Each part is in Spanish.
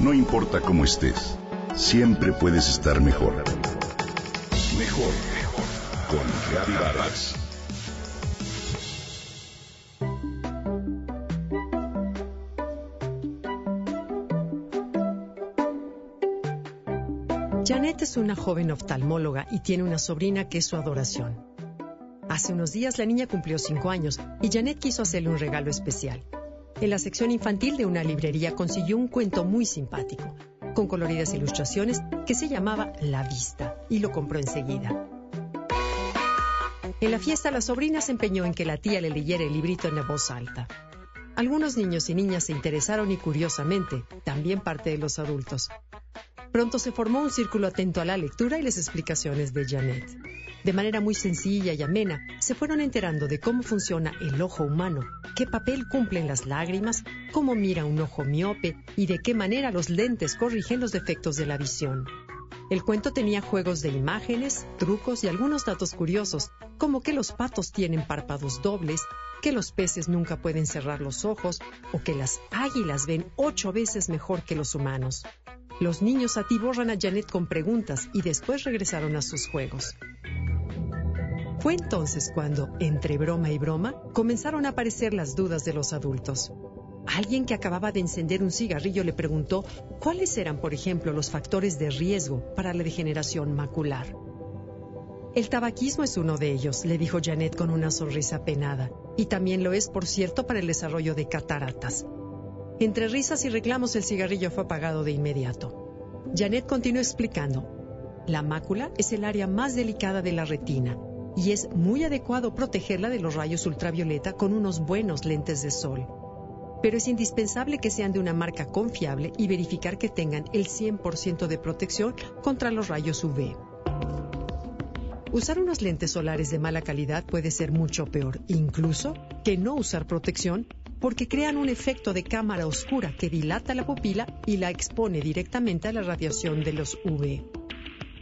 No importa cómo estés, siempre puedes estar mejor. Mejor, mejor. Con Reavivadas. Janet es una joven oftalmóloga y tiene una sobrina que es su adoración. Hace unos días la niña cumplió cinco años y Janet quiso hacerle un regalo especial. En la sección infantil de una librería consiguió un cuento muy simpático, con coloridas ilustraciones, que se llamaba La Vista, y lo compró enseguida. En la fiesta la sobrina se empeñó en que la tía le leyera el librito en voz alta. Algunos niños y niñas se interesaron y curiosamente, también parte de los adultos. Pronto se formó un círculo atento a la lectura y las explicaciones de Janet. De manera muy sencilla y amena, se fueron enterando de cómo funciona el ojo humano, qué papel cumplen las lágrimas, cómo mira un ojo miope y de qué manera los lentes corrigen los defectos de la visión. El cuento tenía juegos de imágenes, trucos y algunos datos curiosos, como que los patos tienen párpados dobles, que los peces nunca pueden cerrar los ojos o que las águilas ven ocho veces mejor que los humanos. Los niños atiborran a Janet con preguntas y después regresaron a sus juegos. Fue entonces cuando, entre broma y broma, comenzaron a aparecer las dudas de los adultos. Alguien que acababa de encender un cigarrillo le preguntó cuáles eran, por ejemplo, los factores de riesgo para la degeneración macular. El tabaquismo es uno de ellos, le dijo Janet con una sonrisa penada, y también lo es, por cierto, para el desarrollo de cataratas. Entre risas y reclamos el cigarrillo fue apagado de inmediato. Janet continuó explicando, la mácula es el área más delicada de la retina y es muy adecuado protegerla de los rayos ultravioleta con unos buenos lentes de sol. Pero es indispensable que sean de una marca confiable y verificar que tengan el 100% de protección contra los rayos UV. Usar unos lentes solares de mala calidad puede ser mucho peor, incluso que no usar protección, porque crean un efecto de cámara oscura que dilata la pupila y la expone directamente a la radiación de los UV.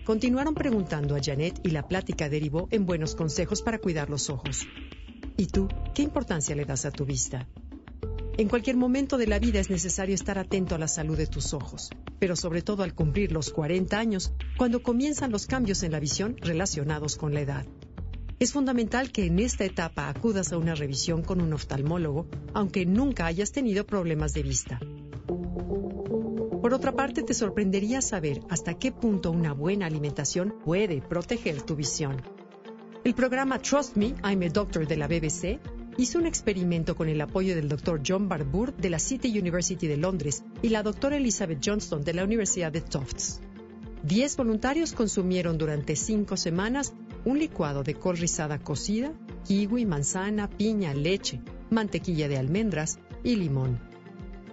Continuaron preguntando a Janet y la plática derivó en buenos consejos para cuidar los ojos. ¿Y tú, qué importancia le das a tu vista? En cualquier momento de la vida es necesario estar atento a la salud de tus ojos, pero sobre todo al cumplir los 40 años, cuando comienzan los cambios en la visión relacionados con la edad. Es fundamental que en esta etapa acudas a una revisión con un oftalmólogo, aunque nunca hayas tenido problemas de vista. Por otra parte, te sorprendería saber hasta qué punto una buena alimentación puede proteger tu visión. El programa Trust Me, I'm a Doctor de la BBC hizo un experimento con el apoyo del Dr. John Barbour de la City University de Londres y la doctora Elizabeth Johnston de la Universidad de Tufts. Diez voluntarios consumieron durante cinco semanas un licuado de col rizada cocida, kiwi, manzana, piña, leche, mantequilla de almendras y limón.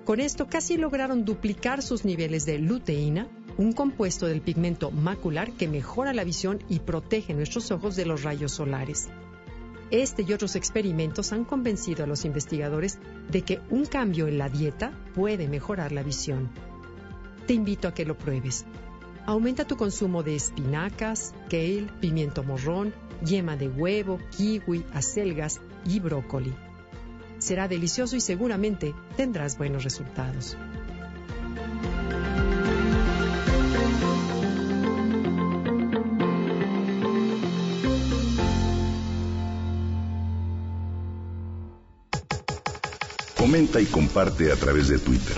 Con esto casi lograron duplicar sus niveles de luteína, un compuesto del pigmento macular que mejora la visión y protege nuestros ojos de los rayos solares. Este y otros experimentos han convencido a los investigadores de que un cambio en la dieta puede mejorar la visión. Te invito a que lo pruebes. Aumenta tu consumo de espinacas, kale, pimiento morrón, yema de huevo, kiwi, acelgas y brócoli. Será delicioso y seguramente tendrás buenos resultados. Comenta y comparte a través de Twitter.